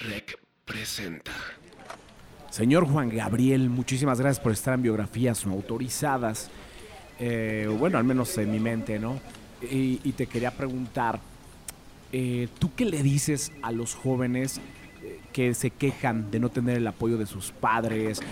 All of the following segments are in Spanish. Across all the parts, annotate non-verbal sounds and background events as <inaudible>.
Rec presenta. Señor Juan Gabriel, muchísimas gracias por estar en biografías no autorizadas. Eh, bueno, al menos en mi mente, ¿no? Y, te quería preguntar, eh, ¿tú qué le dices a los jóvenes eh, que se quejan de no tener el apoyo de sus padres,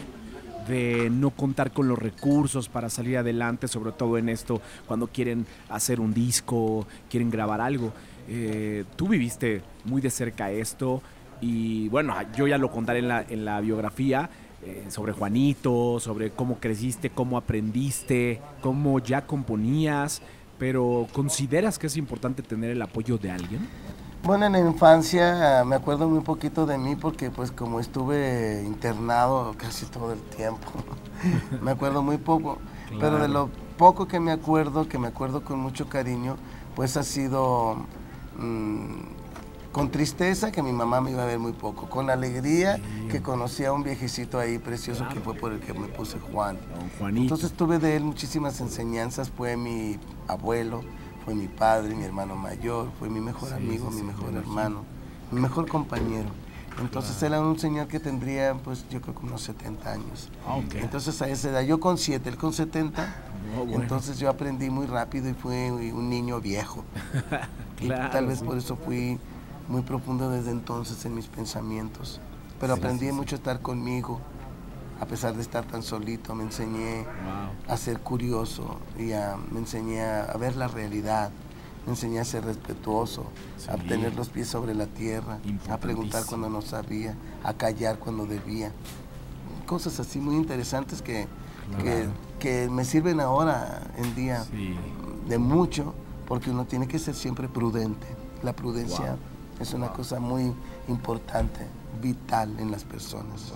de no contar con los recursos para salir adelante, sobre todo en esto, cuando quieren hacer un disco, quieren grabar algo? Eh, tú viviste muy de cerca esto y bueno, yo ya lo contaré en la, en la biografía. eh, sobre Juanito, sobre cómo creciste, cómo aprendiste, cómo ya componías, pero ¿consideras que es importante tener el apoyo de alguien? Bueno, en la infancia ah, me acuerdo muy poquito de mí porque pues como estuve internado casi todo el tiempo, <laughs> me acuerdo muy poco. Pero de lo poco que me acuerdo, que me acuerdo con mucho cariño, pues ha sido mm, con tristeza que mi mamá me iba a ver muy poco, con alegría que conocí a un viejecito ahí precioso que fue por el que me puse Juan. Juanito. Entonces tuve de él muchísimas enseñanzas, fue mi abuelo, fue mi padre, mi hermano mayor, fue mi mejor amigo, mi mejor hermano, mi mejor compañero. Entonces era un señor que tendría, pues yo creo que unos 70 años. Ah. Entonces a esa edad, yo con 7, él con 70, No, bueno. entonces yo aprendí muy rápido y fui un niño viejo. <laughs> Y Claro, tal vez sí. por eso fui muy profundo desde entonces en mis pensamientos. Pero Sí, aprendí sí, sí. mucho a estar conmigo, a pesar de estar tan solito, me enseñé Wow. a ser curioso y a- me enseñé a, ver la realidad, me enseñé a ser respetuoso, a tener los pies sobre la tierra, a preguntar cuando no sabía, a callar cuando debía. Cosas así muy interesantes que, que, Claro. que me sirven ahora en día de mucho, porque uno tiene que ser siempre prudente. La prudencia Wow. Es una cosa muy importante, vital en las personas.